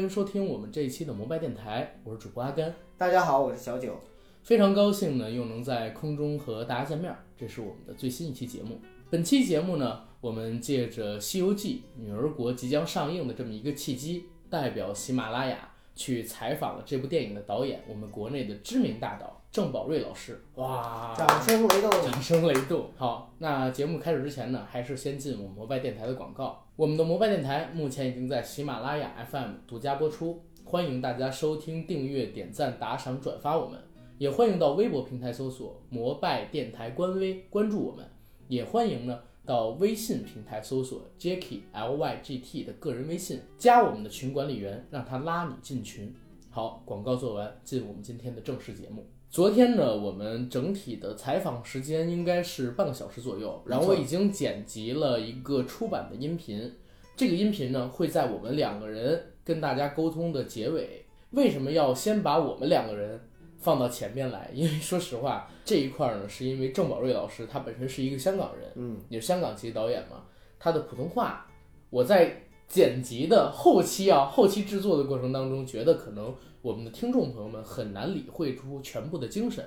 欢迎收听我们这一期的摩拜电台，我是主播阿甘。大家好，我是小九。非常高兴呢，又能在空中和大家见面，这是我们的最新一期节目。本期节目呢，我们借着《西游记》女儿国即将上映的这么一个契机，代表喜马拉雅去采访了这部电影的导演，我们国内的知名大导郑宝瑞老师。哇，掌声雷动！掌声雷动！好，那节目开始之前呢，还是先进我们摩拜电台的广告。我们的摩拜电台目前已经在喜马拉雅 FM 独家播出，欢迎大家收听、订阅、点赞、打赏、转发我们，也欢迎到微博平台搜索“摩拜电台”官微关注我们，也欢迎呢到微信平台搜索 Jacky L Y G T 的个人微信，加我们的群管理员，让他拉你进群。好，广告做完，进我们今天的正式节目。昨天呢，我们整体的采访时间应该是半个小时左右，然后我已经剪辑了一个出版的音频，这个音频呢会在我们两个人跟大家沟通的结尾。为什么要先把我们两个人放到前面来？因为说实话，这一块呢是因为郑宝瑞老师他本身是一个香港人，嗯，也是香港籍导演嘛，他的普通话，我在剪辑的后期啊，后期制作的过程当中，觉得可能我们的听众朋友们很难理会出全部的精神，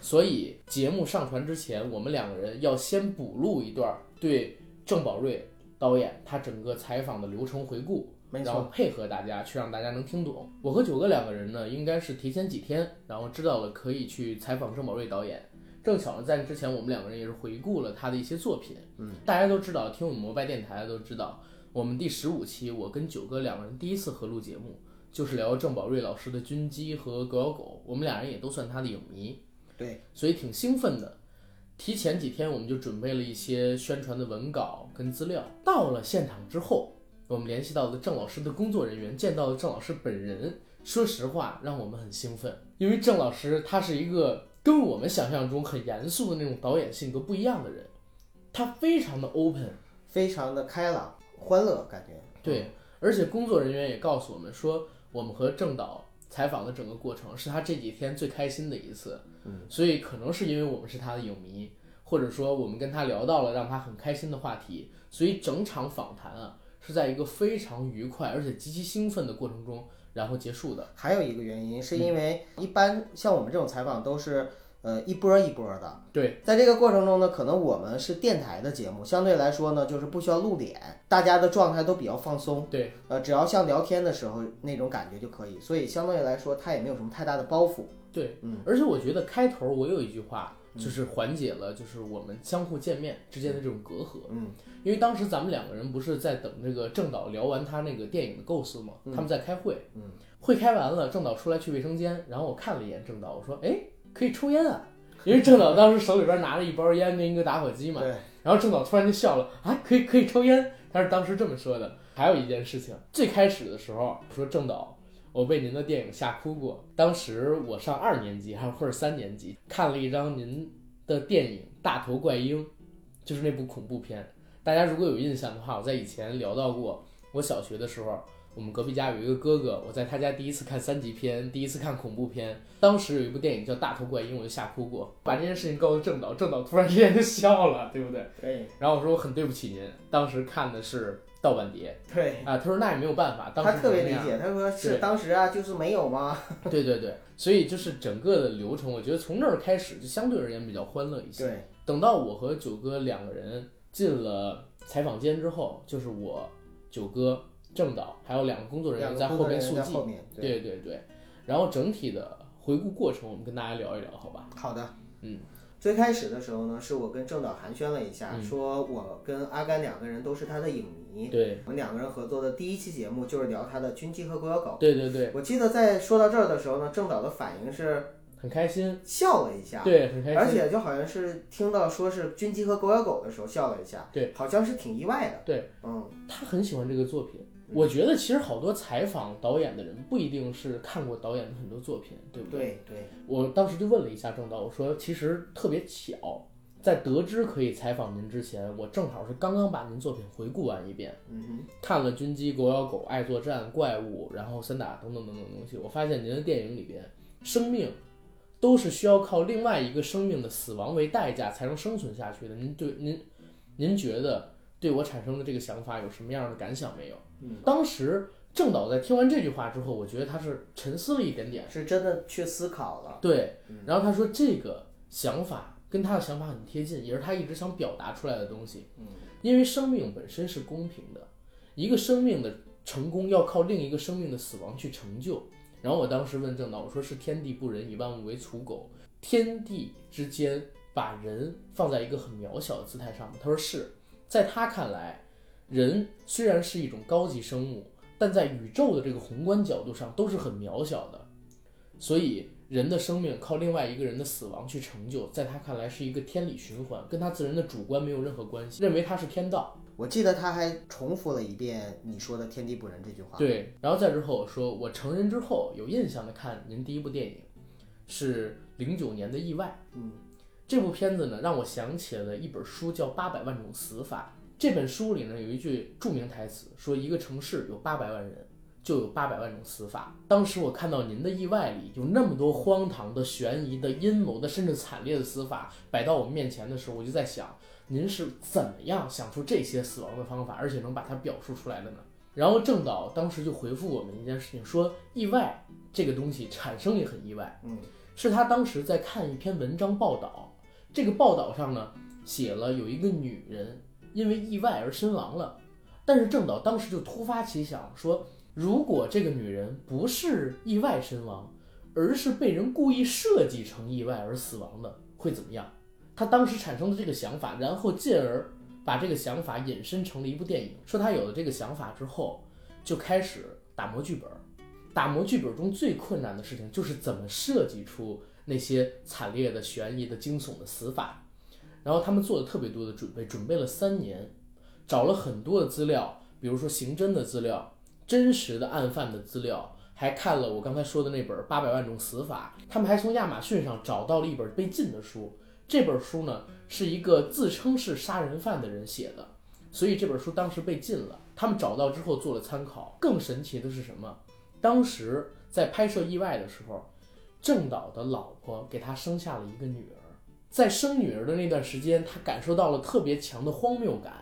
所以节目上传之前，我们两个人要先补录一段对郑宝瑞导演他整个采访的流程回顾，然后，配合大家去让大家能听懂。我和九哥两个人呢，应该是提前几天，然后知道了可以去采访郑宝瑞导演。正巧呢，在之前我们两个人也是回顾了他的一些作品。嗯，大家都知道，听我们摩拜电台的都知道，我们第十五期我跟九哥两个人第一次合录节目，就是聊郑宝瑞老师的《军机》和《狗咬狗》，我们俩人也都算他的影迷。对，所以挺兴奋的。提前几天我们就准备了一些宣传的文稿跟资料。到了现场之后，我们联系到了郑老师的工作人员，见到了郑老师本人。说实话，让我们很兴奋，因为郑老师他是一个跟我们想象中很严肃的那种导演性格不一样的人，他非常的 open，非常的开朗、欢乐，感觉。对，而且工作人员也告诉我们说，我们和郑导采访的整个过程是他这几天最开心的一次。嗯，所以可能是因为我们是他的影迷，或者说我们跟他聊到了让他很开心的话题，所以整场访谈啊是在一个非常愉快而且极其兴奋的过程中，然后结束的。还有一个原因是因为一般像我们这种采访都是呃一波一波的，对，在这个过程中呢，可能我们是电台的节目，相对来说呢就是不需要露脸，大家的状态都比较放松，对，呃，只要像聊天的时候那种感觉就可以，所以相对来说他也没有什么太大的包袱。对，嗯，而且我觉得开头我有一句话，就是缓解了就是我们相互见面之间的这种隔阂。嗯，因为当时咱们两个人不是在等这个郑导聊完他那个电影的构思吗？他们在开会，嗯，会开完了，郑导出来去卫生间，然后我看了一眼郑导，我说，哎，可以抽烟啊，因为郑导当时手里边拿着一包烟跟一个打火机嘛，对，然后郑导突然就笑了，啊，可以可以抽烟，他是当时这么说的。还有一件事情，最开始的时候说郑导，我被您的电影吓哭过。当时我上二年级还是或者三年级，看了一张您的电影《大头怪婴》，就是那部恐怖片。大家如果有印象的话，我在以前聊到过，我小学的时候，我们隔壁家有一个哥哥，我在他家第一次看三级片，第一次看恐怖片。当时有一部电影叫《大头怪婴》，我就吓哭过。把这件事情告诉郑导，郑导突然之间就笑了，对不对？对然后我说我很对不起您，当时看的是盗版碟对，啊。他说那也没有办法，当时他特别。理解，他说是当时啊就是没有吗？对对对，所以就是整个的流程，我觉得从那儿开始就相对而言比较欢乐一些。对，等到我和九哥两个人进了采访间之后，就是我、九哥、郑导还有两个工作人员在后边速记。员在后面，对对对，然后整体的回顾过程，我们跟大家聊一聊，好吧？好的，嗯，最开始的时候呢，是我跟郑导寒暄了一下，嗯说我跟阿甘两个人都是他的影迷，对我们两个人合作的第一期节目就是聊他的《军机》和《狗咬狗》。对对对，我记得在说到这儿的时候呢，郑导的反应是很开心，笑了一下，对，很开心。而且就好像是听到说是《军机》和《狗咬狗》的时候笑了一下，对，好像是挺意外的，对，嗯，他很喜欢这个作品。我觉得其实好多采访导演的人不一定是看过导演的很多作品，对不对？对对，我当时就问了一下郑导，我说其实特别巧，在得知可以采访您之前，我正好是刚刚把您作品回顾完一遍，嗯看了《军机》《狗咬狗》《爱作战》《怪物》，然后《散打》等等等等东西，我发现您的电影里边，生命都是需要靠另外一个生命的死亡为代价才能生存下去的。您对您，您觉得对我产生的这个想法有什么样的感想没有？嗯当时郑导在听完这句话之后，我觉得他是沉思了一点点，是真的去思考了。对，然后他说这个想法跟他的想法很贴近，也是他一直想表达出来的东西。嗯，因为生命本身是公平的，一个生命的成功要靠另一个生命的死亡去成就。然后我当时问郑导，我说是天地不仁，以万物为刍狗，天地之间把人放在一个很渺小的姿态上吗？他说是，在他看来，人虽然是一种高级生物，但在宇宙的这个宏观角度上都是很渺小的，所以人的生命靠另外一个人的死亡去成就，在他看来是一个天理循环，跟他自然的主观没有任何关系，认为他是天道。我记得他还重复了一遍你说的“天地不仁”这句话。对，然后再之后我说，我成人之后有印象的看您第一部电影是零九年的《意外》。嗯，这部片子呢让我想起了一本书，叫《八百万种死法》。这本书里呢有一句著名台词，说一个城市有八百万人，就有八百万种死法。当时我看到您的《意外》里有那么多荒唐的、悬疑的、阴谋的，甚至惨烈的死法摆到我们面前的时候，我就在想，您是怎么样想出这些死亡的方法，而且能把它表述出来的呢？然后郑导当时就回复我们一件事情，说意外这个东西产生也很意外，嗯，是他当时在看一篇文章报道，这个报道上呢写了有一个女人因为意外而身亡了，但是郑导当时就突发奇想说，如果这个女人不是意外身亡，而是被人故意设计成意外而死亡的，会怎么样？他当时产生的这个想法，然后进而把这个想法引申成了一部电影。说他有了这个想法之后，就开始打磨剧本。打磨剧本中最困难的事情就是怎么设计出那些惨烈的、悬疑的、惊悚的死法。然后他们做了特别多的准备，准备了三年，找了很多的资料，比如说刑侦的资料、真实的案犯的资料，还看了我刚才说的那本《八百万种死法》。他们还从亚马逊上找到了一本被禁的书。这本书呢是一个自称是杀人犯的人写的，所以这本书当时被禁了。他们找到之后做了参考。更神奇的是什么？当时在拍摄《意外》的时候，郑导的老婆给他生下了一个女儿。在生女儿的那段时间，他感受到了特别强的荒谬感。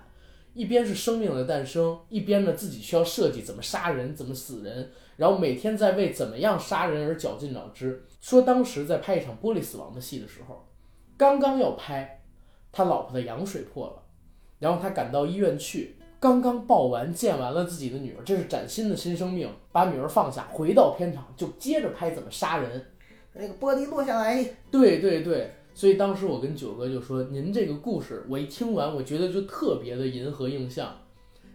一边是生命的诞生，一边呢自己需要设计怎么杀人、怎么死人，然后每天在为怎么样杀人而绞尽脑汁。说当时在拍一场玻璃死亡的戏的时候。刚刚要拍，他老婆的羊水破了，然后他赶到医院去，刚刚抱完、见完了自己的女儿，这是崭新的新生命，把女儿放下，回到片场就接着拍怎么杀人。那个玻璃落下来，对对对，所以当时我跟九哥就说：“您这个故事，我一听完，我觉得就特别的银河映像。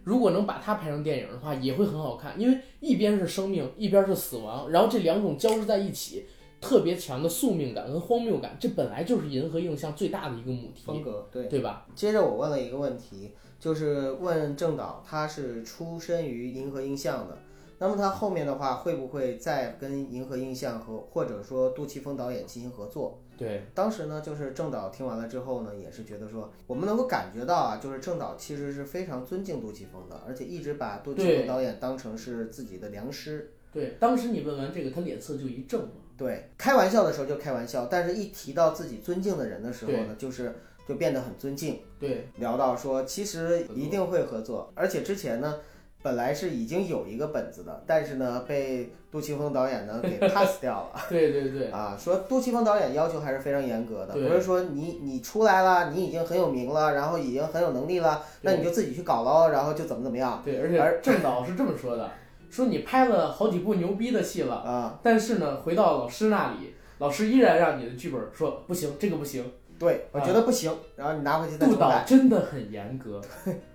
如果能把它拍成电影的话，也会很好看，因为一边是生命，一边是死亡，然后这两种交织在一起。”特别强的宿命感跟荒谬感，这本来就是银河映像最大的一个母题风格，对对吧？接着我问了一个问题，就是问郑导，他是出身于银河映像的，那么他后面的话会不会再跟银河映像和或者说杜琪峰导演进行合作？对，当时呢，就是郑导听完了之后呢，也是觉得说，我们能够感觉到啊，就是郑导其实是非常尊敬杜琪峰的，而且一直把杜琪峰导演当成是自己的良师。对，当时你问完这个，他脸色就一正嘛。对，开玩笑的时候就开玩笑，但是一提到自己尊敬的人的时候呢，就是就变得很尊敬。对，聊到说其实一定会合作，而且之前呢，本来是已经有一个本子的，但是呢，被杜琪峰导演呢 给 pass 掉了。对对对。啊，说杜琪峰导演要求还是非常严格的，不是说你你出来了，你已经很有名了，然后已经很有能力了，那你就自己去搞喽，然后就怎么怎么样。对，而且郑导是这么说的。说你拍了好几部牛逼的戏了啊，但是呢，回到老师那里，老师依然让你的剧本说不行，这个不行。对，我觉得不行，然后你拿回去再杜导真的很严格，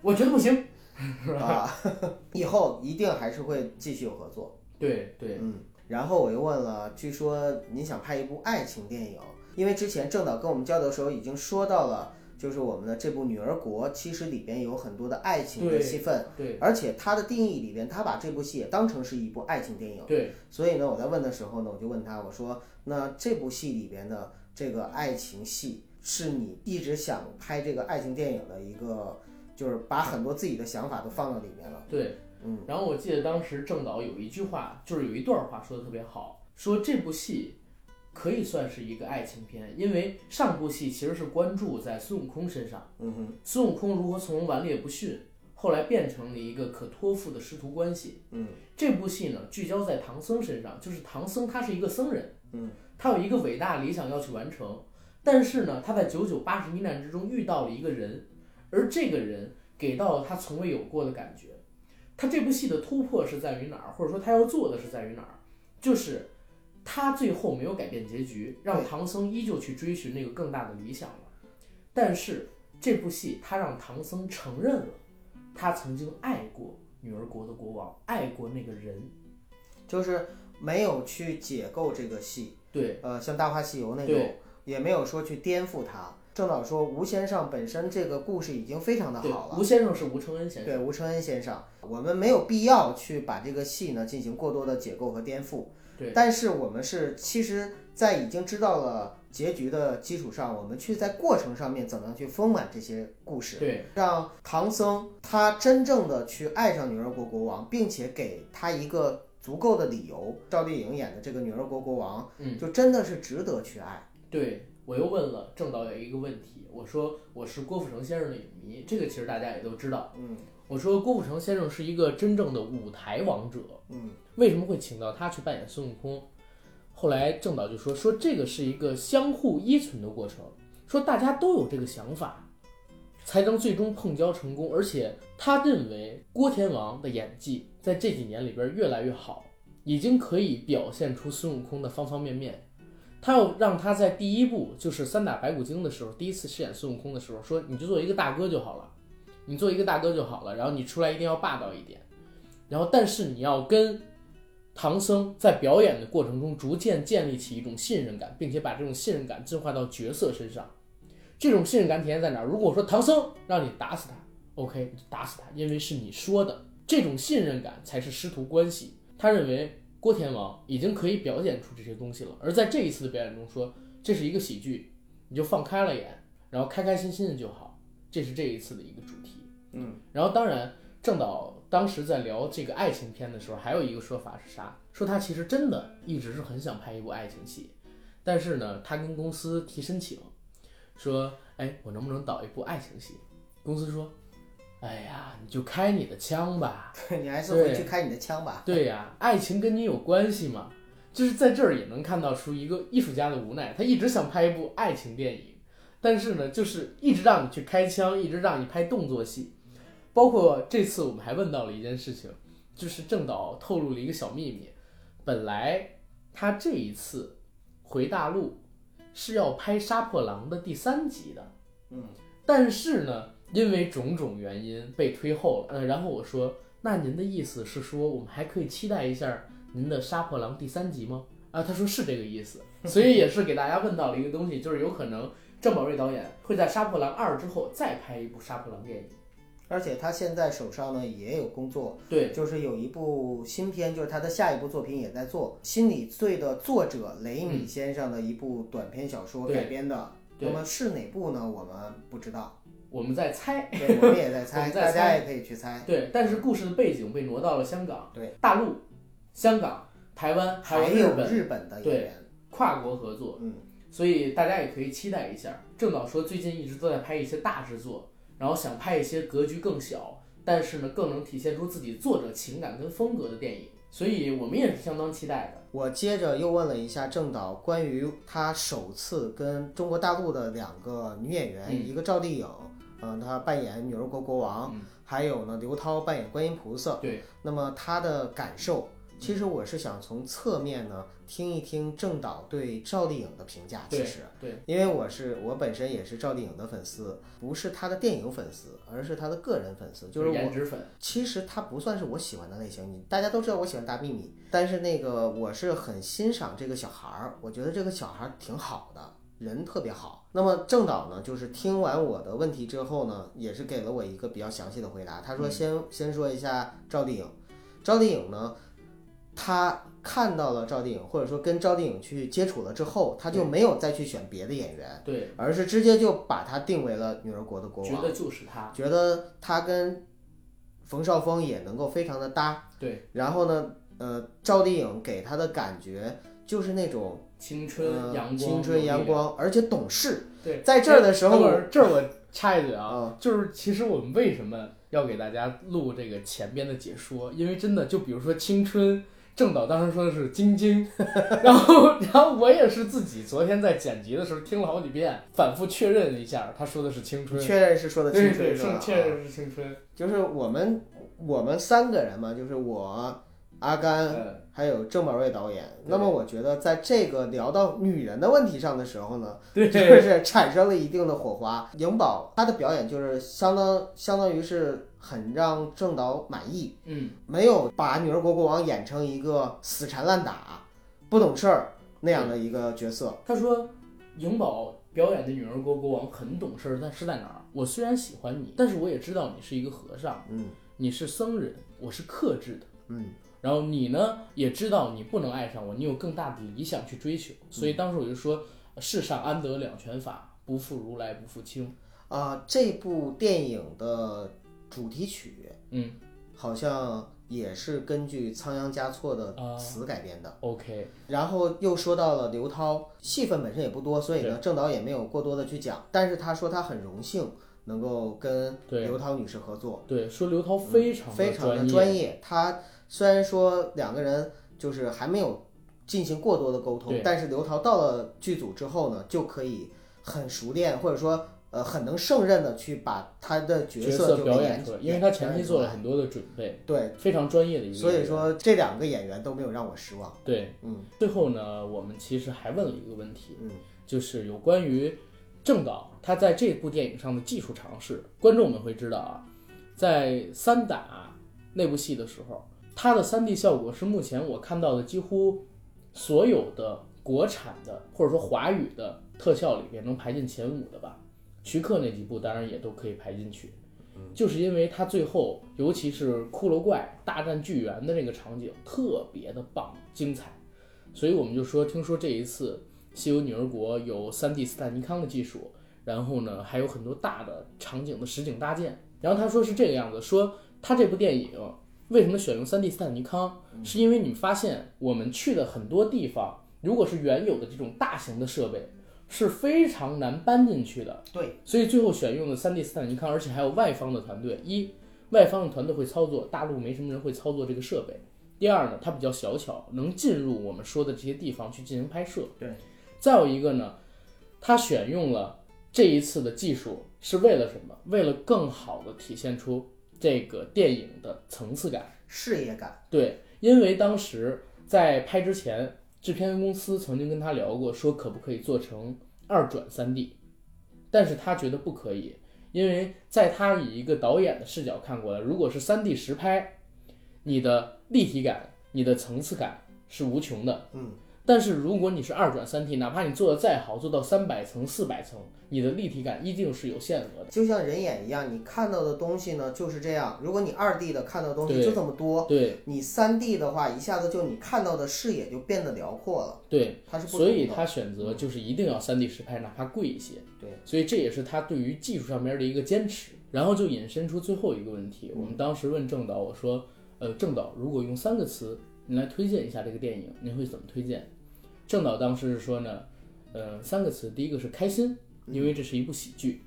我觉得不行，是吧？以后一定还是会继续有合作。对对，嗯。然后我又问了，据说您想拍一部爱情电影，因为之前郑导跟我们交流的时候已经说到了。就是我们的这部《女儿国》，其实里边有很多的爱情的戏份，对，而且他的定义里边，他把这部戏也当成是一部爱情电影，对。所以呢，我在问的时候呢，我就问他，我说，那这部戏里边的这个爱情戏，是你一直想拍这个爱情电影的一个，就是把很多自己的想法都放到里面了，对，嗯。然后我记得当时郑导有一句话，就是有一段话说的特别好，说这部戏。可以算是一个爱情片，因为上部戏其实是关注在孙悟空身上，嗯哼，孙悟空如何从顽劣不驯，后来变成了一个可托付的师徒关系。嗯这部戏呢，聚焦在唐僧身上，就是唐僧他是一个僧人，嗯，他有一个伟大理想要去完成，但是呢，他在九九八十一难之中遇到了一个人，而这个人给到了他从未有过的感觉。他这部戏的突破是在于哪儿，或者说他要做的是在于哪儿？就是他最后没有改变结局，让唐僧依旧去追寻那个更大的理想了。但是这部戏他让唐僧承认了，他曾经爱过女儿国的国王，爱过那个人。就是没有去解构这个戏，对呃，像《大话西游》那种，也没有说去颠覆它。郑导说，吴先生本身这个故事已经非常的好，了。吴先生是吴承恩先生。对，吴承恩先生，我们没有必要去把这个戏呢进行过多的解构和颠覆。对，但是我们是其实，在已经知道了结局的基础上，我们去在过程上面怎么样去丰满这些故事，对让唐僧他真正的去爱上女儿国国王，并且给他一个足够的理由。赵丽颖演的这个女儿国国王，嗯，就真的是值得去爱。对，我又问了郑导演一个问题，我说我是郭富城先生的影迷，这个其实大家也都知道。嗯我说郭富城先生是一个真正的舞台王者，嗯为什么会请到他去扮演孙悟空？后来郑导就说说这个是一个相互依存的过程，说大家都有这个想法，才能最终碰交成功。而且他认为郭天王的演技在这几年里边越来越好，已经可以表现出孙悟空的方方面面。他要让他在第一部就是三打白骨精的时候，第一次饰演孙悟空的时候，说你就做一个大哥就好了，你做一个大哥就好了，然后你出来一定要霸道一点，然后但是你要跟唐僧在表演的过程中逐渐建立起一种信任感，并且把这种信任感进化到角色身上。这种信任感体现在哪？如果说唐僧让你打死他，OK，你就打死他，因为是你说的。这种信任感才是师徒关系。他认为郭天王已经可以表演出这些东西了，而在这一次的表演中说这是一个喜剧，你就放开了演，然后开开心心的就好。这是这一次的一个主题。嗯，然后当然，郑导当时在聊这个爱情片的时候，还有一个说法是啥？说他其实真的一直是很想拍一部爱情戏，但是呢，他跟公司提申请，说，哎，我能不能导一部爱情戏？公司说，哎呀，你就开你的枪吧。你还是回去开你的枪吧。对呀，爱情跟你有关系吗？就是在这儿也能看到出一个艺术家的无奈，他一直想拍一部爱情电影，但是呢，就是一直让你去开枪，一直让你拍动作戏。包括这次我们还问到了一件事情，就是郑导透露了一个小秘密，本来他这一次回大陆是要拍《杀破狼》的第三集的，嗯，但是呢，因为种种原因被推后了。呃，然后我说，那您的意思是说，我们还可以期待一下您的《杀破狼》第三集吗？啊，他说是这个意思，所以也是给大家问到了一个东西，就是有可能郑宝瑞导演会在《杀破狼二》之后再拍一部《杀破狼》电影。而且他现在手上呢也有工作，对，就是有一部新片，就是他的下一部作品也在做《心理罪》的作者雷米先生的一部短篇小说改编的。那么是哪部呢？我们不知道，我们在猜，对，我们也在猜，大家也可以去猜。对，但是故事的背景被挪到了香港、对大陆、香港、台湾还还有有日本日本的演对员，跨国合作，嗯，所以大家也可以期待一下。郑导说最近一直都在拍一些大制作，然后想拍一些格局更小，但是呢更能体现出自己作者情感跟风格的电影，所以我们也是相当期待的。我接着又问了一下郑导关于他首次跟中国大陆的两个女演员，嗯一个赵丽颖，嗯、他扮演女儿国国王，嗯还有呢刘涛扮演观音菩萨。对，那么他的感受，其实我是想从侧面呢听一听郑导对赵丽颖的评价。其实，对，因为我是我本身也是赵丽颖的粉丝，不是她的电影粉丝，而是她的个人粉丝，就是我颜值粉，其实她不算是我喜欢的类型，你大家都知道我喜欢大幂幂，但是那个我是很欣赏这个小孩儿，我觉得这个小孩儿挺好的，人特别好。那么郑导呢，就是听完我的问题之后呢，也是给了我一个比较详细的回答。他说先、先说一下赵丽颖，赵丽颖呢，他看到了赵丽颖，或者说跟赵丽颖去接触了之后，他就没有再去选别的演员，对，而是直接就把她定为了女儿国的国王。觉得就是她，觉得她跟冯绍峰也能够非常的搭。对，然后呢，呃，赵丽颖给他的感觉就是那种青春呃阳光，青春阳。光，而且懂事。对，在这儿的时候这儿 我插一嘴啊，啊，就是其实我们为什么要给大家录这个前边的解说？因为真的，就比如说青春，郑导当时说的是晶晶，然后然后我也是自己昨天在剪辑的时候听了好几遍，反复确认了一下，他说的是青春，确认是说的青春确认是青春，就是我们我们三个人嘛，就是我阿甘嗯，还有郑宝瑞导演。那么我觉得在这个聊到女人的问题上的时候呢，对就是产生了一定的火花。颖宝她的表演就是相当相当于是很让郑导满意，嗯，没有把女儿国国王演成一个死缠烂打、不懂事儿那样的一个角色。他说颖宝表演的女儿国国王很懂事儿，但是在哪儿？我虽然喜欢你，但是我也知道你是一个和尚，嗯你是僧人，我是克制的。嗯然后你呢，也知道你不能爱上我，你有更大的理想去追求。所以当时我就说，世上安得两全法，不负如来不负卿。啊、这部电影的主题曲嗯好像也是根据仓央嘉措的啊词改编的。，OK，然后又说到了刘涛，戏份本身也不多，所以呢，郑导也没有过多的去讲。但是他说他很荣幸能够跟刘涛女士合作，对，说刘涛非常嗯非常的专专业。他虽然说两个人就是还没有进行过多的沟通对，但是刘涛到了剧组之后呢，就可以很熟练，或者说呃很能胜任的去把他的角角色就给演表出来，因为他前期做了很多的准备，对，非常专业的一个。所以，说这两个演员都没有让我失望。对，嗯最后呢，我们其实还问了一个问题，嗯就是有关于郑导他在这部电影上的技术尝试。观众们会知道啊，在三打那部戏的时候，它的 3D 效果是目前我看到的几乎所有的国产的或者说华语的特效里边能排进前五的吧。徐克那几部当然也都可以排进去，就是因为它最后，尤其是骷髅怪大战巨猿的那个场景特别的棒精彩，所以我们就说，听说这一次《西游女儿国》有 3D 斯坦尼康的技术，然后呢还有很多大的场景的实景搭建。然后他说是这个样子，说他这部电影为什么选用三 D 斯坦尼康，是因为你们发现我们去的很多地方，如果是原有的这种大型的设备，是非常难搬进去的。对，所以最后选用的三 D 斯坦尼康，而且还有外方的团队。一，外方的团队会操作，大陆没什么人会操作这个设备。第二呢，它比较小巧，能进入我们说的这些地方去进行拍摄。对。再有一个呢，它选用了这一次的技术是为了什么？为了更好的体现出这个电影的层次感。视野感。对，因为当时在拍之前，制片公司曾经跟他聊过，说可不可以做成二转三 D，但是他觉得不可以，因为在他以一个导演的视角看过来，如果是三 D 实拍，你的立体感、你的层次感是无穷的。嗯，但是如果你是二转三 D，哪怕你做的再好，做到三百层、四百层，你的立体感一定是有限额的。就像人眼一样，你看到的东西呢就是这样。如果你二 D 的看到的东西就这么多，对你三 D 的话，一下子就你看到的视野就变得辽阔了。对，它是不所以他选择就是一定要三 D 实拍，哪怕贵一些。对，所以这也是他对于技术上面的一个坚持。然后就引申出最后一个问题，我们当时问郑导，我说，呃，郑导，如果用三个词你来推荐一下这个电影，您会怎么推荐？郑导当时是说呢，呃，三个词，第一个是开心，因为这是一部喜剧；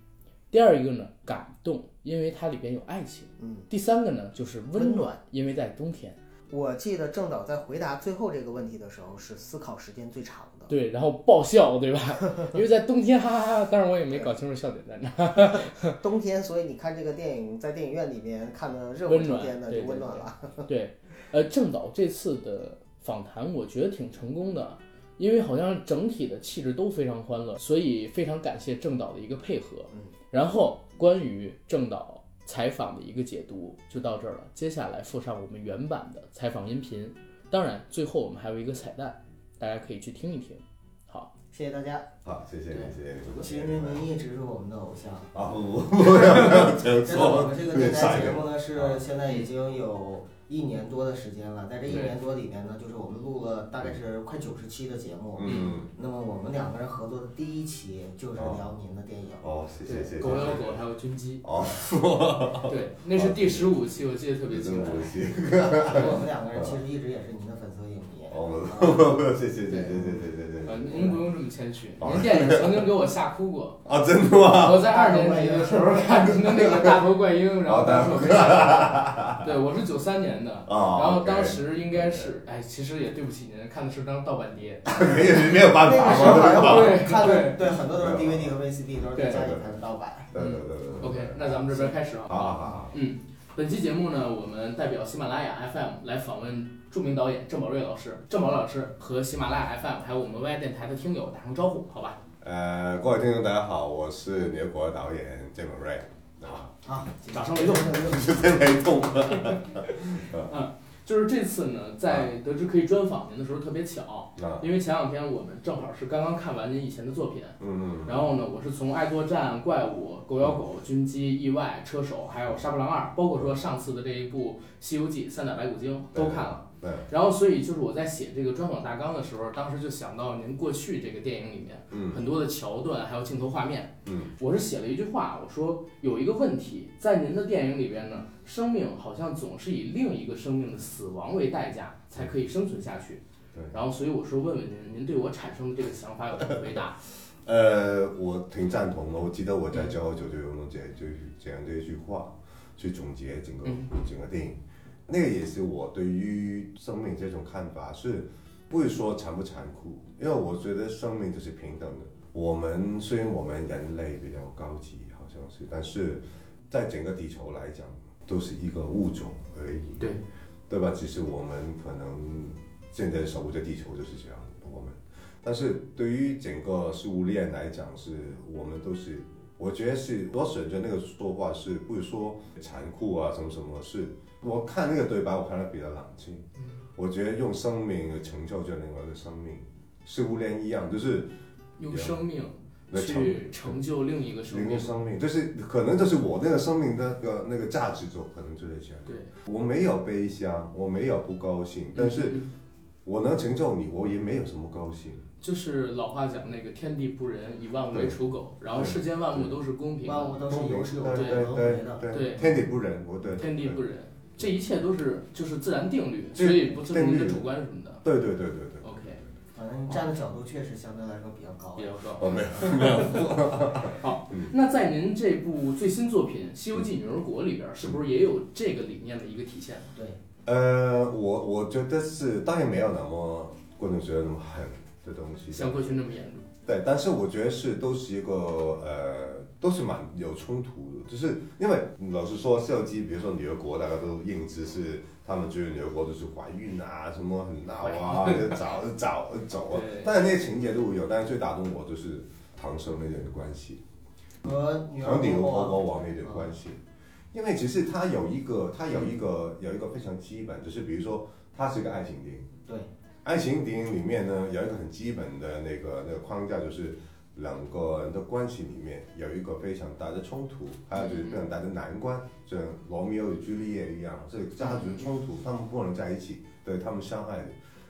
第二一个呢，感动，因为它里边有爱情；嗯，第三个呢，就是温温暖，因为在冬天。我记得郑导在回答最后这个问题的时候是思考时间最长的。对，然后爆笑，对吧？因为在冬天，哈哈哈！当然我也没搞清楚笑点在哪。冬天，所以你看这个电影在电影院里面看的热火温暖朝天的，就温暖了。对，呃，郑导这次的访谈我觉得挺成功的，因为好像整体的气质都非常欢乐，所以非常感谢郑导的一个配合。嗯，然后关于郑导采访的一个解读就到这儿了，接下来附上我们原版的采访音频，当然最后我们还有一个彩蛋，大家可以去听一听。好，谢谢大家。好，谢谢你，谢谢你。其实您一直是我们的偶像。啊不不不，不要不 我们这个，电台节目呢是现在已经有一年多的时间了，在这一年多里面呢，就是我们录了大概是快九十期的节目。嗯，那么我们两个人合作的第一期就是聊您的电影。哦，谢谢谢谢。狗咬狗还有军机，哦，对，那是第十五期，我记得特别清楚。真不行。我们两个人其实一直也是您的粉丝和影迷。哦，啊 谢谢谢谢谢谢谢谢。呃，您不用这么谦虚，哦您电影曾经给我吓哭过。啊，真的吗？我在二年级的时候看您的那个大头怪婴，然后当时我没吓到。对，我是九三年的，啊，然后当时应该是，哎，其实也对不起您，看的是张盗版碟。没有没有办那法个时候好像嘛，对看的对对很多都是 DVD 和 VCD 都是在家里看的盗版。对对对对对。OK，那咱们这边开始啊。好好好好，嗯，本期节目呢，我们代表喜马拉雅 FM 来访问著名导演郑宝瑞老师。郑宝瑞老师和喜马拉雅 FM 还有我们 Y 电台的听友打声招呼，好吧？呃，各位听众大家好，我是牛国的导演郑宝瑞。好，啊，掌声雷动。真没动。就是这次呢，在得知可以专访您的时候特别巧，啊，因为前两天我们正好是刚刚看完您以前的作品，嗯然后呢，我是从《爱作战》《怪物》《狗咬狗》《军机》《意外》《车手》还有《杀破狼二》，包括说上次的这一部《西游记》《三打白骨精》都看了。对，然后，所以就是我在写这个专访大纲的时候，当时就想到您过去这个电影里面嗯很多的桥段，还有镜头画面。嗯我是写了一句话，我说有一个问题，在您的电影里边呢，生命好像总是以另一个生命的死亡为代价才可以生存下去。对然后，所以我说问问您，您对我产生的这个想法有什么回答？呃，我挺赞同的。我记得我在九九就用了这就这样的一句话去总结整个嗯整个电影。那个也是我对于生命这种看法，是不是说残不残酷，因为我觉得生命就是平等的。我们虽然我们人类比较高级，好像是，但是在整个地球来讲，都是一个物种而已。对，对吧？只是我们可能现在守护着地球就是这样，我们。但是对于整个食物链来讲，是我们都是，我觉得是我选择那个说话是不是说残酷啊什么什么，是我看那个对白，我看得比较冷静。我觉得用生命来成就着另外一个生命，似乎连一样，就是用生命来成去成就另一个生命另一个。生命，就是可能就是我那个生命的那个那个价值，就可能就是这样。对，我没有悲伤，我没有不高兴，但是嗯我能成就你，我也没有什么高兴。就是老话讲那个天地不仁，以万物为刍狗，然后世间万物都是公平的，万物都是有始有对终有轮回的。对对天地不仁，我对天地不仁，这一切都是就是自然定律，所以不是定律您的主观什么的。对对对对对。OK，反正站的角度确实相对来说比较高比。较高。哦，没有没有，好嗯，那在您这部最新作品《西游记女儿国》里边，是不是也有这个理念的一个体现？对，呃，我我觉得是，当然没有那么观众觉得那么狠的东西，像过去那么严重？对，但是我觉得是都是一个呃，都是蛮有冲突的，就是因为老实说，《西游记》比如说女儿国，大家都认知是他们觉得女儿国就是怀孕啊，什么很闹啊，就找找走啊对，当然那些情节都有，但是最打动我就是唐僧那点的关系。和女儿和女儿国国王那点关系，因为其实它有一个，它有一个有一个非常基本，就是比如说它是一个爱情电影，对，爱情电影里面呢有一个很基本的那个那个框架，就是两个人的关系里面有一个非常大的冲突，还有就是非常大的难关，就像罗密欧与朱丽叶一样，这个家族的冲突，他们不能在一起，对他们伤害的。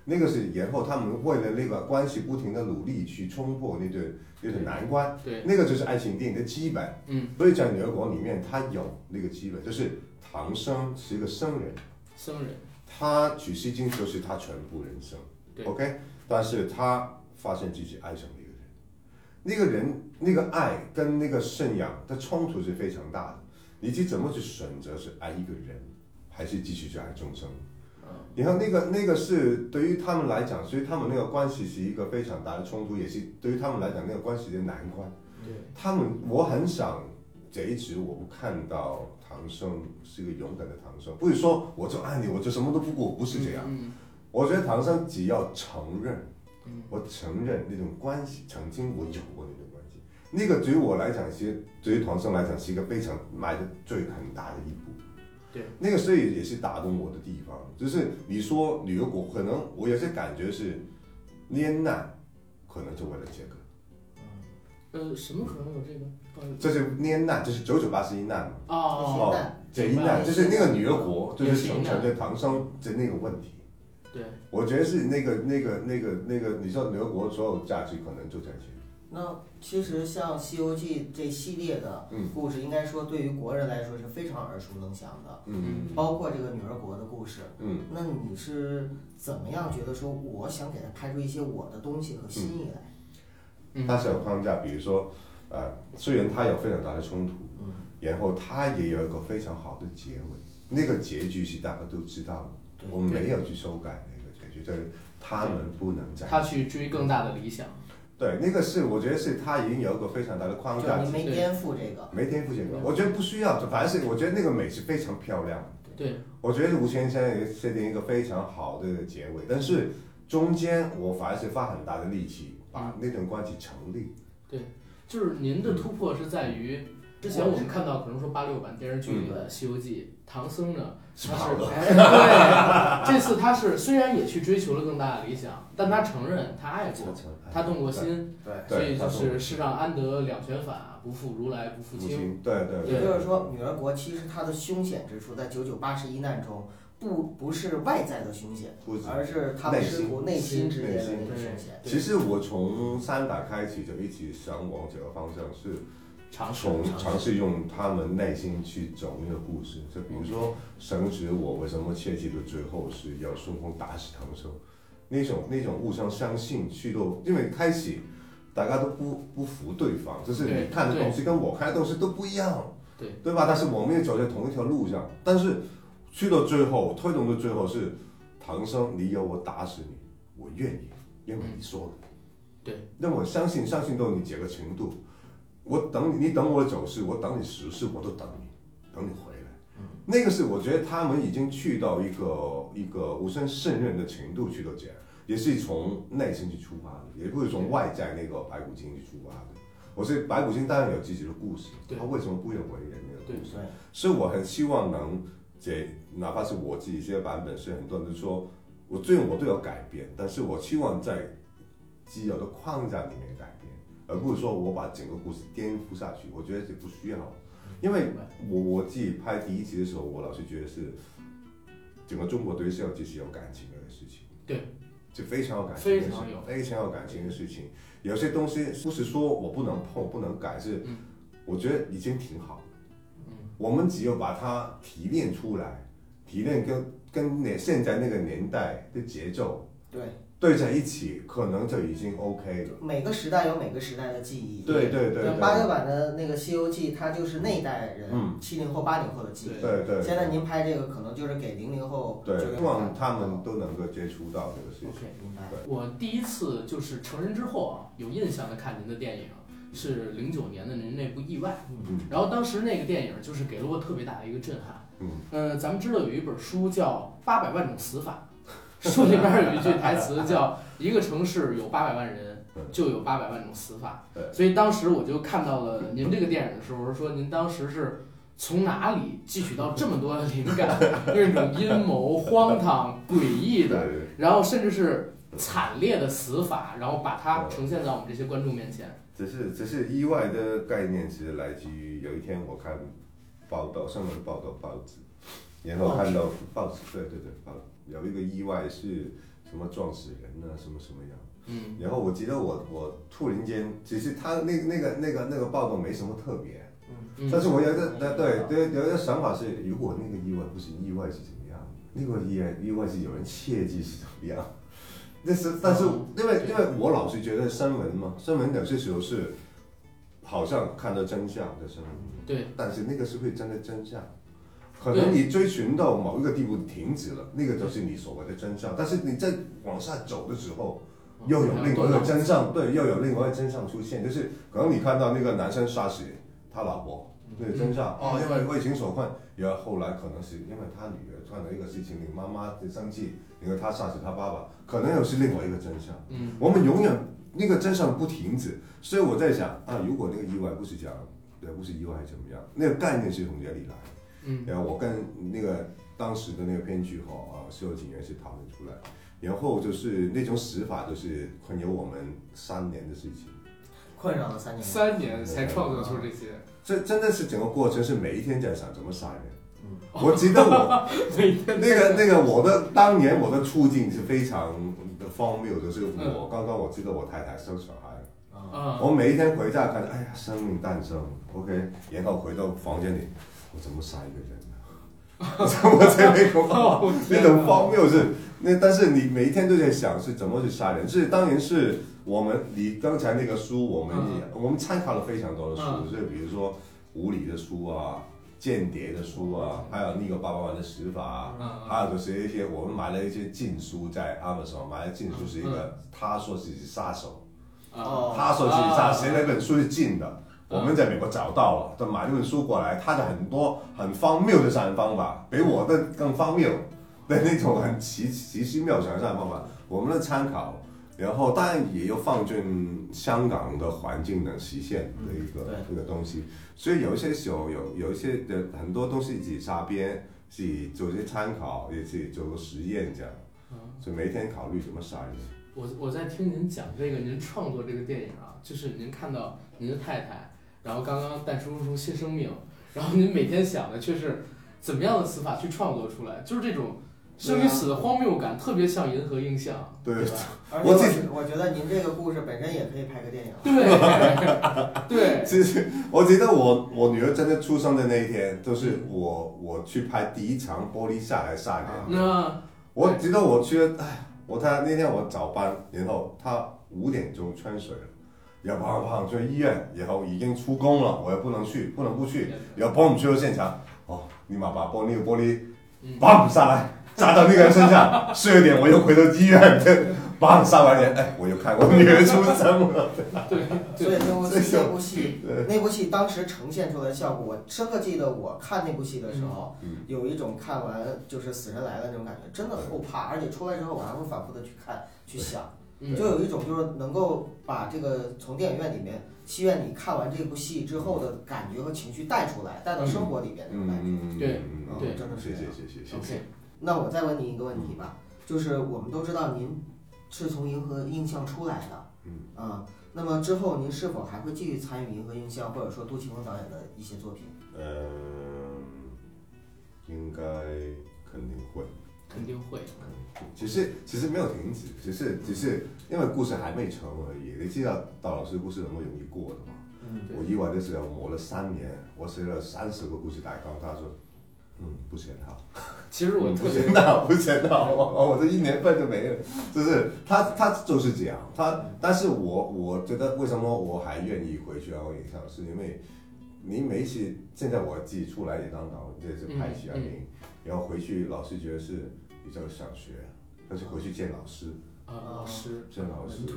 那个是然后他们为了那个关系不停的努力去冲破那对那对难关，对，那个就是爱情电影的基本。嗯，所以在女儿国里面，它有那个基本，就是唐僧是一个僧人，僧人，他取西经就是他全部人生对，OK，但是他发现自己爱上了那个人那个爱跟那个信仰的冲突是非常大的，你去怎么去选择是爱一个人，还是继续去爱众生？嗯，然后那个那个是对于他们来讲，所以他们那个关系是一个非常大的冲突，也是对于他们来讲那个关系的难关。对，他们我很想这一集我不看到唐僧是一个勇敢的唐僧，不是说我就爱你，我就什么都不顾，不是这样。嗯，我觉得唐僧只要承认，嗯我承认那种关系，曾经我有过那种关系，那个对于我来讲，其实对于唐僧来讲是一个非常迈的最很大的一步。对，那个所以也是打动我的地方，就是你说旅游国，可能我有些感觉是恋难，可能就为了这个。呃，什么可能有这个？这是恋难，就是九九八十一难嘛。哦，难这一难就是那个女儿国，就是成全着唐僧的那个问题。对，我觉得是那个那个那个那个，你说女儿国所有价值可能就在这里。那其实像《西游记》这系列的嗯。故事，应该说对于国人来说是非常耳熟能详的，嗯。包括这个女儿国的故事。嗯，那你是怎么样觉得说，我想给他拍出一些我的东西和新意来？嗯。它是有框架，比如说，呃，虽然它有非常大的冲突，嗯。然后它也有一个非常好的结尾，那个结局是大家都知道的，对我们没有去修改那个结局，就是他们不能再他去追更大的理想。对，那个是我觉得是他已经有一个非常大的框架你，没颠覆这个，没颠覆这个，我觉得不需要，反正是我觉得那个美是非常漂亮的。对，我觉得吴先生也设定一个非常好的结尾，但是中间我反而是花很大的力气把那段关系成立。对。就是您的突破是在于，之前我们看到可能说八六版电视剧里的《西游记》，唐僧呢，他是对，这次他是虽然也去追求了更大的理想，但他承认他爱过，他动过心，对。所以就是世上安得两全法，不负如来不负卿。父亲，对对也就是说，女儿国其实它的凶险之处在九九八十一难中，不不是外在的凶险，而是他们师徒内心之间的那个凶险。其实我从三打开始就一直想往这个方向，是尝试从尝试用他们内心去走那个故事。就比如说神指我为什么切记的最后是要孙悟空打死唐僧，那种那种互相相信去到，因为开始大家都不不服对方，就是你看的东西跟我看的东西都不一样，对对吧？但是我们也走在同一条路上，但是去到最后推动的最后是唐僧，你要我打死你，我愿意，因为你说的。对，那我相信，相信到你这个程度，我等你，你等我走势，我等你十世，我都等你，等你回来。那个是我觉得他们已经去到一个一个互相信任的程度去到这样，也是从内心去出发的，也不是从外在那个白骨精去出发的。我是白骨精当然有自己的故事，对他为什么不愿为人那个故事？对，所以我很希望能这，哪怕是我自己这些版本是很多人都说，我最我都有改变，但是我希望在既有的框架里面改变，而不是说我把整个故事颠覆下去。我觉得这不需要，因为我我自己拍第一集的时候，我老是觉得是整个中国对摄影机是有感情的事情，对，就非常有感情的事情，非常有非常有感情的事情。有些东西不是说我不能碰、不能改，是嗯我觉得已经挺好。嗯我们只有把它提炼出来，提炼跟跟那现在那个年代的节奏对，对在一起，可能就已经 OK 了。每个时代有每个时代的记忆。对对对对，八六版的那个《西游记》，它就是那一代人嗯七零后、八零后的记忆。对对。现在您拍这个，可能就是给零零后对，希望他们都能够接触到这个事情。OK，明白。我第一次就是成人之后啊，有印象的看您的电影是零九年的您那部《意外》，嗯然后当时那个电影就是给了我特别大的一个震撼。嗯嗯，咱们知道有一本书叫《八百万种死法》，书里边有一句 台词叫“一个城市有八百万人，就有八百万种死法”。对所以当时我就看到了您这个电影的时候，说您当时是从哪里汲取到这么多的灵感，那种阴谋、荒唐、诡异的，对然后甚至是惨烈的死法，然后把它呈现在我们这些观众面前。只是只是意外的概念是来自于有一天我看报道上面报道报纸，然后看到报纸对对对报有一个意外是什么撞死人啊什么什么样，嗯。然后我记得我我突然间，其实他那那个那个那个报道没什么特别，嗯。但是我有一个对对对有一个想法是，如果那个意外不是意外是怎么样？那个意外意外是有人切记是怎么样？那是但是因为因为我老是觉得新闻嘛，新闻有些时候是好像看到真相的新闻，对，但是那个是会真的真相。可能你追寻到某一个地步停止了，那个就是你所谓的真相。但是你在往下走的时候，又有另外一个真相，对，又有另外一个真相出现，就是可能你看到那个男生杀死他老婆，那个真相、嗯哦，因为为情所困，然后后来可能是因为他女儿犯了一个事情你妈妈的生气，因为他杀死他爸爸，可能又是另外一个真相。嗯我们永远那个真相不停止，所以我在想啊，如果那个意外不是这样，对，不是意外怎么样？那个概念是从哪里来？嗯然后我跟那个当时的那个编剧和啊所有警员是讨论出来，然后就是那种死法就是困扰我们三年的事情。困扰了三年。三年才创作出这些，这真的是整个过程是每一天在想怎么杀人。嗯我记得我 每天那个那个我的当年我的处境是非常的荒谬，就是嗯我刚刚我记得我太太生小孩了。啊，啊，我每一天回家看着，哎呀，生命诞生，OK，然后回到房间里，我怎么杀一个人呢？我在美国，哦那种荒谬是那，但是你每一天都在想是怎么去杀人。是当然是我们你刚才那个书，我们也、我们参考了非常多的书，嗯。就比如说无理的书啊。间谍的书啊，还有那个八百万的死法啊，嗯还有就是一些我们买了一些禁书在 Amazon 买的禁书是一个，他说自己是杀手，啊，他说自己杀，啊。谁那本书是禁的，我们在美国找到了，就买这本书过来，他的很多很荒谬的杀人方法，比我的更荒谬的那种很奇奇奇妙想杀人方法，我们的参考，然后当然也有放进香港的环境的实现的一个、对。一个东西，所以有一些时候有有一些的很多东西自己瞎编，自己做一些参考，也自己做个实验这样，就每天考虑怎么杀人。我我在听您讲这个，您创作这个电影啊，就是您看到您的太太，然后刚刚诞生出新生命，然后您每天想的却是怎么样的死法去创作出来，就是这种生与死的荒谬感，特别像银河映像，对对吧？而且我我记觉我觉得您这个故事本身也可以拍个电影。对对，其实我记得我我女儿真的出生的那一天，就是我我去拍第一场玻璃下来杀人。那我记得我去了，哎，我她那天我早班，然后她五点钟穿水了，然后砰砰去医院，然后已经出宫了，我又不能去，不能不去，然后砰去到现场，哦，立马把玻璃玻璃嗯砰下来，砸到那个人身上，十二点我又回到医院，砰杀完人，哎，我又看我女儿出生了，对所以对，那部戏那部戏那部戏当时呈现出来的效果，我深刻记得我看那部戏的时候，嗯有一种看完就是死神来了那种感觉，真的后怕，而且出来之后我还会反复的去看去想，嗯就有一种就是能够把这个从电影院里面戏院里看完这部戏之后的感觉和情绪带出来，带到生活里面那种感觉。对嗯对真的是谢谢谢谢谢谢。那我再问您一个问题吧，就是我们都知道您是从银河映像出来的，嗯啊，那么之后您是否还会继续参与银河映像，或者说杜琪峰导演的一些作品？嗯，应该肯定会。肯定会。只是其实没有停止，只是只是因为故事还没成而已。你知道导老师故事那么容易过的吗？嗯，我以往的时候磨了三年，我写了三十个故事大纲，他说，嗯，不写好，其实我嗯不特别写好，不写好，我我这一年份就没了。就是他他就是这样，他但是我我觉得为什么我还愿意回去然后影像，是因为你每一次现在我自己出来也当导，这是拍戏而已，然后回去老师觉得是比较想学，但是回去见老师，啊，老师见老师门徒。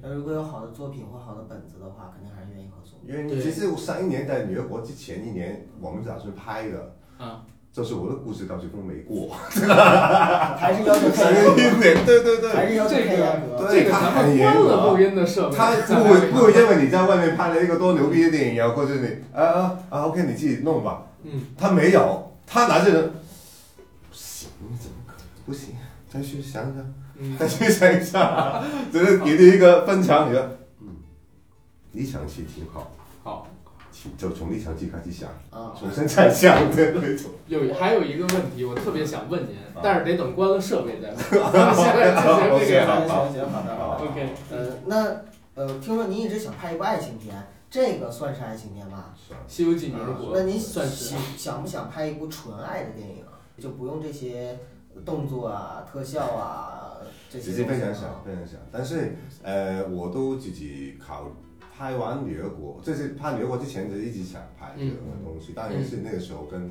那如果有好的作品或好的本子的话，肯定还是愿意合作。因为其实我上一年在女儿国之前一年，我们打算拍的，啊，就是我的故事到最终没过。还是要求上太严一年，对对对，还是要求太严格。对这个咱他很们严格关了录音的设备，他 不会不会因为你在外面拍了一个多牛逼的电影，然后过去你啊啊啊 OK 你自己弄吧。嗯，他没有，他拿着人，不行，怎么可能不行？再去想想，嗯再去想一下，只是给你一个分享，你说，嗯，理想期挺好，好，起就从理想期开始想，啊，重新再想的那种。有还有一个问题，我特别想问您啊，但是得等关了设备再问。咱 们现在进行这个好行行行，好的好的。OK，呃，那呃，听说您一直想拍一部爱情片，这个算是爱情片吧？《西游记》女儿国那您算是想想不想拍一部纯爱的电影？就不用这些动作啊、特效啊这些其实。非常想，非常想，但是呃，我都自己考拍完女儿国，这是拍女儿国之前就一直想拍这个东西，当然是那个时候跟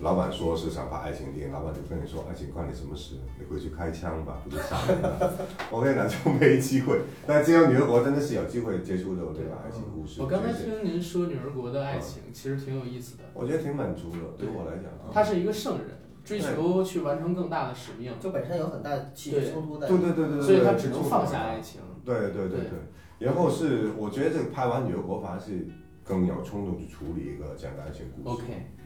老板说是想拍爱情电影，老板就跟你说爱情关你什么事？你回去开枪吧，不就杀人了。？OK，那就没机会，但只有女儿国真的是有机会接触到这个爱情故事。我刚才听您说女儿国的爱情，其实挺有意思的。我觉得挺满足的，对我来讲。他是一个圣人，追求去完成更大的使命，就本身有很大的气质冲突在。对对对对对，所以他只能放下爱情。对对对对，然后是我觉得这个拍完女儿国反而是更有冲动去处理一个这样的爱情故事。OK，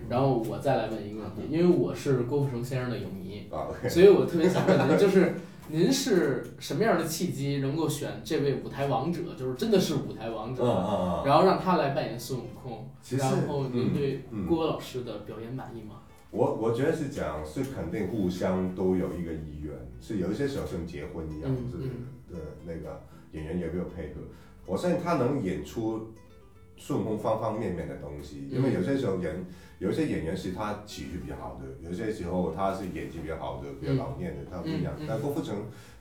然后我再来问一个问题，因为我是郭富城先生的影迷，啊，OK，所以我特别想问您，就是 您是什么样的契机能够选这位舞台王者，就是真的是舞台王嗯者，嗯嗯，然后让他来扮演孙悟空，然后您嗯对嗯郭老师的表演满意吗？我我觉得是讲，是肯定互相都有一个意愿，是有一些时候像结婚一样，嗯是的那个演员有没有配合。我相信他能演出孙悟空方方面面的东西，因为有些时候人有一些演员是他体育比较好的，有些时候他是演技比较好的，比较老练的，他不一样嗯嗯。但郭富城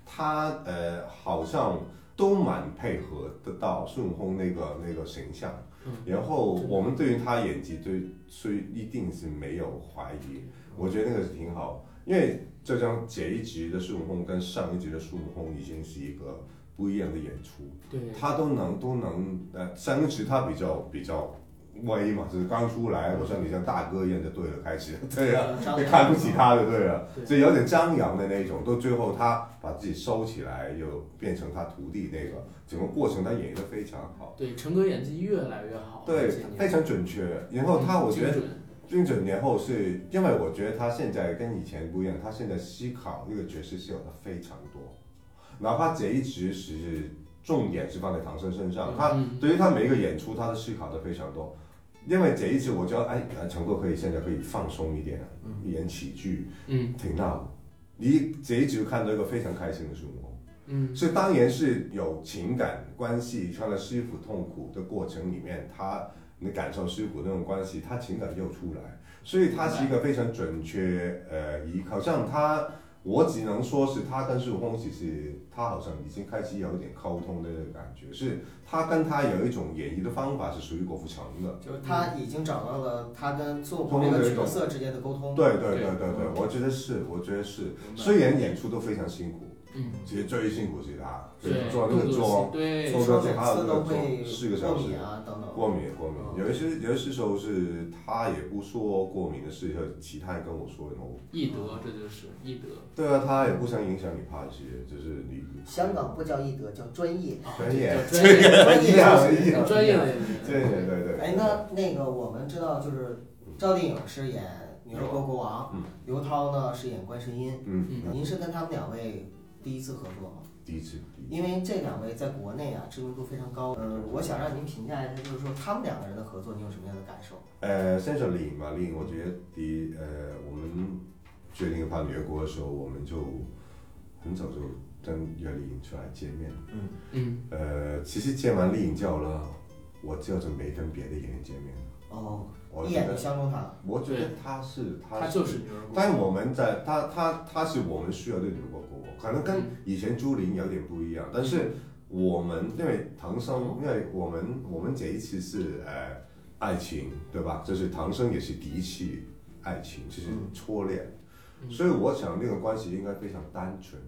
他呃好像都蛮配合得到孙悟空那个那个形象，嗯然后我们对于他演技对所以一定是没有怀疑，我觉得那个是挺好，因为这张这一集的孙悟空跟上一集的孙悟空已经是一个不一样的演出。对，他都能都能呃，上一集他比较比较万一嘛，就是刚出来，我说你像大哥一样就对了，开始对啊，就看不起他的对了，对。就有点张扬的那种，到最后他把自己收起来，又变成他徒弟那个，整个过程他演绎的非常好，对，陈哥演技越来越好，对非常准确。然后他我觉得精准。年后是因为我觉得他现在跟以前不一样，他现在思考这个角色是有的非常多，哪怕这一直是重点是放在唐僧身上，他嗯。对于他每一个演出，他的思考都非常多。因为这一次我觉得，哎，呃陈哥可以现在可以放松一点，演喜剧，嗯。挺闹的。你这一集看到一个非常开心的孙悟空，嗯所以当然是有情感关系，穿了师傅痛苦的过程里面，他你感受师傅那种关系，他情感又出来，所以他是一个非常准确呃以好。像他，我只能说是他跟孙悟空其实他好像已经开始有一点沟通的感觉，是他跟他有一种演绎的方法是属于郭富城的。就是他已经找到了他跟孙悟空这个角色之间的沟通。对对对对对对，我觉得是，我觉得是。虽然演出都非常辛苦，嗯，其实最辛苦是他，对，做那个妆，对做说每还有那个次都会做四个小时过敏啊等等。过敏过敏，嗯有一些有一些时候是他也不说过敏的事，和其他人跟我说，然后易德，这就是易德，对啊，他也不想影响你拍戏，就是你。香港不叫易德，叫专业。啊 专业。专业，专业专业。对，对对对。哎，那那个我们知道，就是赵丽颖是演女儿国国王嗯，刘涛呢是演观世音。嗯，嗯。您是跟他们两位第一次合作吗？第一次，因为这两位在国内啊知名度非常高。嗯，我想让您评价一下，就是说他们两个人的合作，你有什么样的感受？呃，先说丽颖吧，丽颖，我觉得第一，呃，我们决定拍《女儿国》的时候，我们就很早就跟约丽颖出来见面。嗯，嗯呃，其实见完丽颖之后呢，我就就没跟别的演员见面了。哦，我觉得一眼就，相中他了。我觉得他是他他就是女儿国，但我们在他他他是我们需要的女国国，可能跟嗯以前朱琳有点不一样，但是我们因为唐僧，因为我们我们这一次是呃爱情对吧？就是唐僧也是第一次爱情，就是初恋，嗯所以我想那个关系应该非常单纯，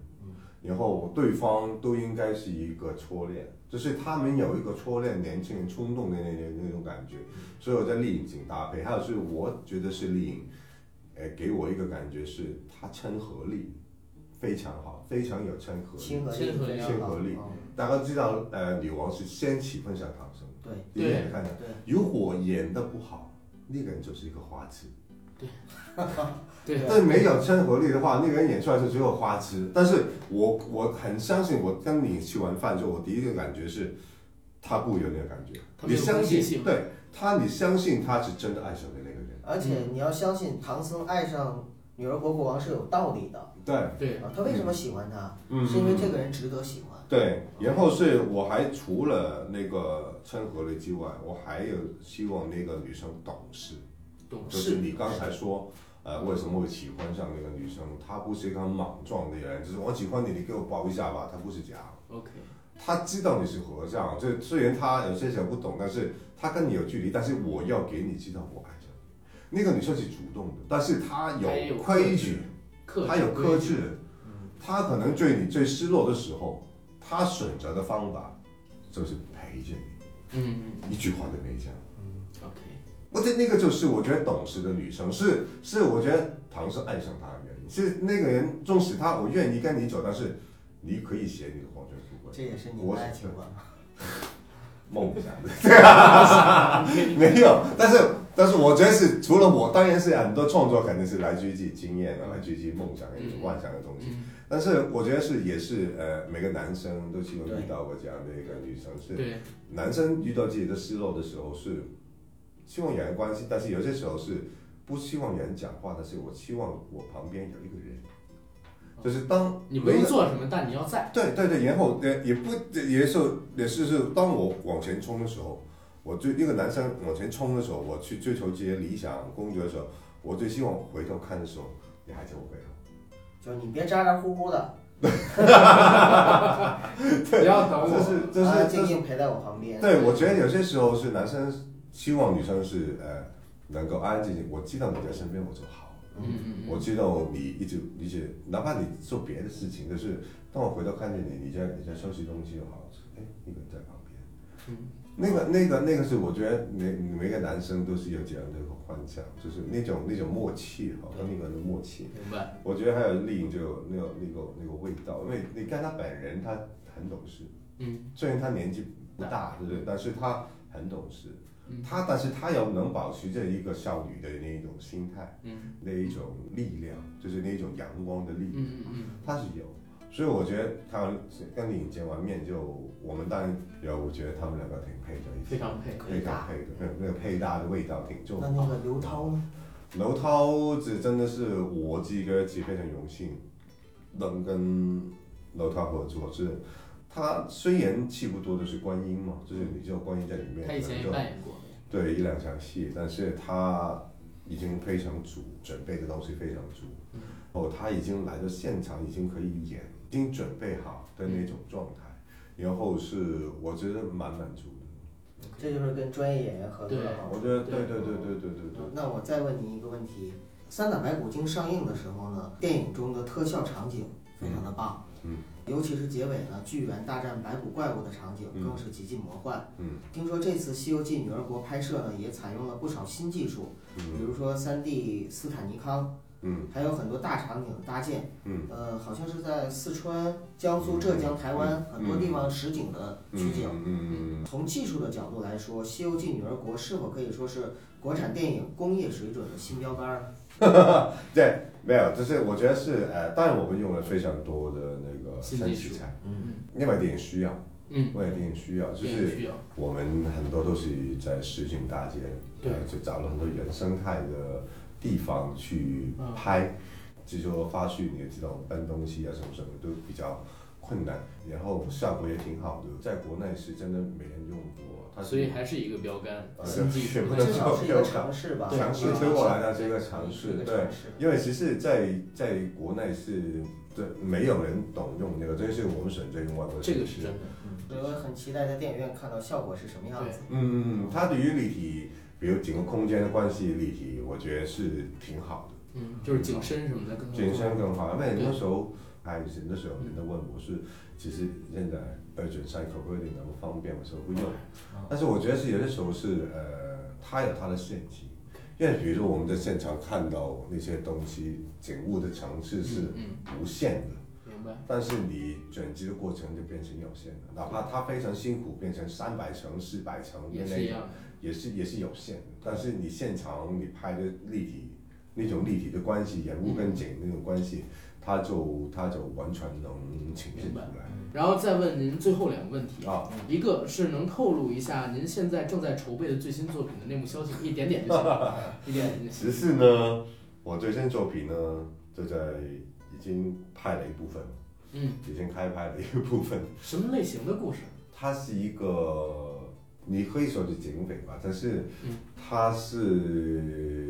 然后对方都应该是一个初恋，就是他们有一个初恋年轻人冲动的那那那种感觉，所以我在丽颖请搭配，还有是我觉得是丽颖。呃，给我一个感觉是她亲和力非常好，非常有亲和力。亲和力亲和力大家知道，呃，女王是先喜欢上唐僧，对第一眼看如果演的不好，那个人就是一个花痴。对，但是没有亲和力的话，那个人演出来就只有花痴。但是我我很相信，我跟你吃完饭之后，我第一个感觉是，他不有那个感觉。你相信，对他，你相信他是真的爱上的那个人。而且你要相信唐僧爱上女儿国国王是有道理的对，对，啊。他为什么喜欢他？嗯，是因为这个人值得喜欢。对，然后是我还除了那个亲和力之外，我还有希望那个女生懂事，懂就是事，你刚才说，呃，为什么会喜欢上那个女生？她不是一个很莽撞的人，就是我喜欢你，你给我抱一下吧，她不是这样。OK，她知道你是和尚，就虽然她有些时候不懂，但是她跟你有距离，但是我要给你知道我爱着你。那个女生是主动的，但是她有有规矩，她有克制制，她可能对你最失落的时候，她选择的方法就是陪着你，嗯嗯一句话都没讲。我觉得那个就是我觉得懂事的女生，是是我觉得唐是爱上她的原因，是那个人纵使他我愿意跟你走，但是你可以写你的黄泉富贵这也是你的爱情观。梦想的，对啊，没有，但是但是我觉得是除了我，当然是很多创作肯定是来自于自己经验的，来自于自己梦想一种幻想的东西。嗯，但是我觉得是也是呃，每个男生都希望遇到过这样的一个女生，是，男生遇到自己的失落的时候是希望有人关心，但是有些时候是不希望有人讲话，但是我希望我旁边有一个人，就是当你不没做什么，但你要在，对对对，然后也也不也是也是是当我往前冲的时候，我我追一个男生往前冲的时候，我去追求这些理想工作的时候，我最希望回头看的时候，你还在我背后。就你别咋咋呼呼的，不要等这我。是这安安是这是静静陪在我旁边。对，我觉得有些时候是男生希望女生是呃能够安安静静，我知道你在身边我就好。嗯嗯我知道你一直理解，哪怕你做别的事情，就是当我回头看见你，你在你在收拾东西就好，哎，一个人在旁边。嗯，那个那个那个是我觉得每每个男生都是有这样的一个幻想，就是那种那种默契哈，跟那个人的默契。明白。我觉得还有丽颖就那个那个那个味道，因为你看她本人她很懂事，嗯虽然她年纪不大，对不对？但是她很懂事，嗯他但是他又能保持着一个少女的那一种心态，嗯那一种力量，就是那种阳光的力量，嗯嗯他是有。所以我觉得他跟你见完面就，我们当然有，我觉得他们两个挺配的一嗯，起，非常配。非常配的，那那个配搭的味道挺重那。那个刘涛呢？刘涛这真的是我自己个自己非常荣幸，能跟刘涛合作。是，他虽然戏不多就是观音嘛，就是你知道观音在里面，他以前也扮演过。对一两场戏，但是他已经非常足，准备的东西非常足。嗯哦，他已经来到现场，已经可以演，已经准备好的那种状态，然后是我觉得蛮满足的。这就是跟专业演员合作对的好处。我觉得对对对对对对对。那我再问你一个问题：《三打白骨精》上映的时候呢，电影中的特效场景非常的棒，嗯，尤其是结尾呢，巨猿大战白骨怪物的场景嗯更是极尽魔幻。嗯听说这次《西游记女儿国》拍摄呢，也采用了不少新技术，比嗯如说 3D 斯坦尼康，嗯还有很多大场景的搭建。嗯呃，好像是在四川、江苏、浙江、台湾很多地方实景的取景。嗯嗯嗯从技术的角度来说，《西游记女儿国》是否可以说是国产电影工业水准的新标杆儿？嗯，对，没有，就是我觉得是呃，当然我们用了非常多的那个新技术。三器材，嗯，因为电影需要，嗯，因为电影需要，就是。我们很多都是在实景大街，对。呃就找了很多原生态的地方去嗯拍，就是说发去你也知道搬东西啊什么什么都比较困难，然后效果也挺好的，在国内是真的没人用过，它所以还是一个标杆，呃新技术是。不能至少是一个尝试吧。尝试对我来讲是一个尝试，对。因为其实在在国内是对没有人懂用那个，这是我们选择用外国这个是真的。所以我很期待在电影院看到效果是什么样子。嗯，它对于立体，比如整个空间的关系立体，我觉得是挺好的，嗯，就是景深什么的更好。景深更好。因为对那时候拍戏的时候，人家问我是，其实现在 urgent cycle reading 那么方便，我说不用。但是我觉得是有的时候是呃，它有它的限制。因为比如说我们在现场看到那些东西，景物的层次是嗯，无限的。明白。但是你转机的过程就变成有限的，哪怕它非常辛苦，变成三百层、四百层也是。也是也是有限的。但是你现场你拍的立体那种立体的关系，人物跟景那种关系，他就他就完全能呈现出来。然后再问您最后两个问题，啊，一个是能透露一下您现在正在筹备的最新作品的内幕消息，一点点就行，一点点就行。只是呢，我最新作品呢，就在已经拍了一部分，嗯，已经开拍了一个部分。什么类型的故事？它是一个，你可以说是警匪吧，但是嗯它是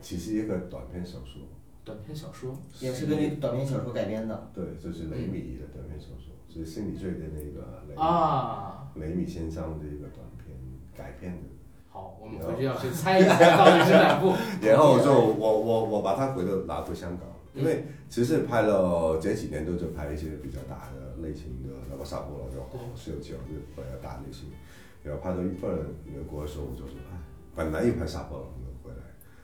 其实一个短篇小说，短篇小说。也是根据短篇小说改编的。对，这是雷米的短篇小说，是心理罪的那个雷啊，雷米先生的一个短篇改编的。好，我们回去要去猜一下到底是哪部。然后就我我我把它回头拿回香港，因为其实拍了这几年都就拍一些比较大的类型的，那个杀破狼就好，十六九就比较大类型。然后拍到一半美国的时候，我就说，哎，本来又拍杀破狼的回来，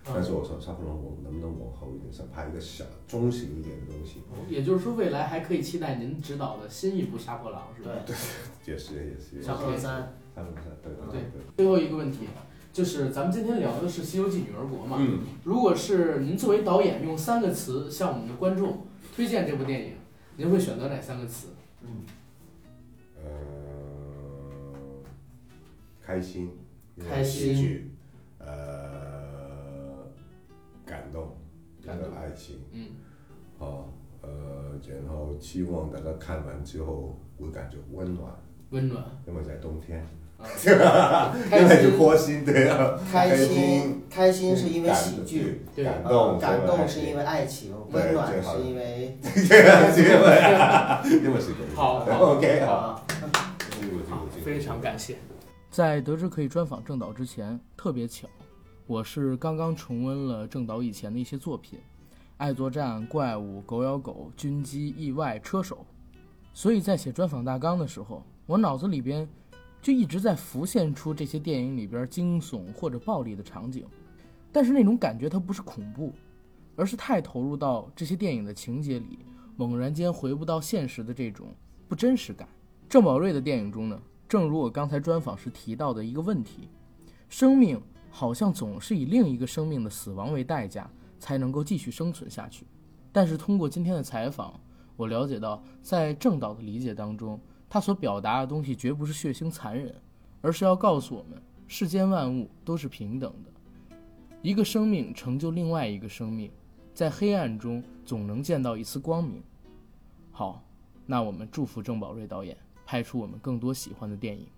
但是我说杀破狼我能不能往后一点，想拍一个小中型一点的东西，也就是说，未来还可以期待您执导的新一部《杀破狼》，是吧？对，也是也是也是。小小三，他们是对对对。对，最后一个问题，就是咱们今天聊的是《西游记女儿国》嘛？嗯，如果是您作为导演用三个词向我们的观众推荐这部电影，您会选择哪三个词？嗯，呃，开心，开心嗯，哦，呃，然后希望大家看完之后会感觉温暖，温暖。因为在冬天，原来就窝心，对啊，开心。心。开心是因为喜剧，对感呃动，感动是因为爱情，温暖是因为 因为是个好好，OK 好，非常感谢。在得知可以专访郑导之前，特别巧，我是刚刚重温了郑导以前的一些作品，《爱作战》《怪物》《狗咬狗》《军机》《意外》《车手》，所以在写专访大纲的时候，我脑子里边就一直在浮现出这些电影里边惊悚或者暴力的场景，但是那种感觉它不是恐怖，而是太投入到这些电影的情节里，猛然间回不到现实的这种不真实感。郑宝瑞的电影中呢，正如我刚才专访时提到的一个问题，生命好像总是以另一个生命的死亡为代价才能够继续生存下去。但是通过今天的采访，我了解到，在郑导的理解当中，他所表达的东西绝不是血腥残忍，而是要告诉我们，世间万物都是平等的。一个生命成就另外一个生命，在黑暗中总能见到一丝光明。好，那我们祝福郑宝瑞导演拍出我们更多喜欢的电影。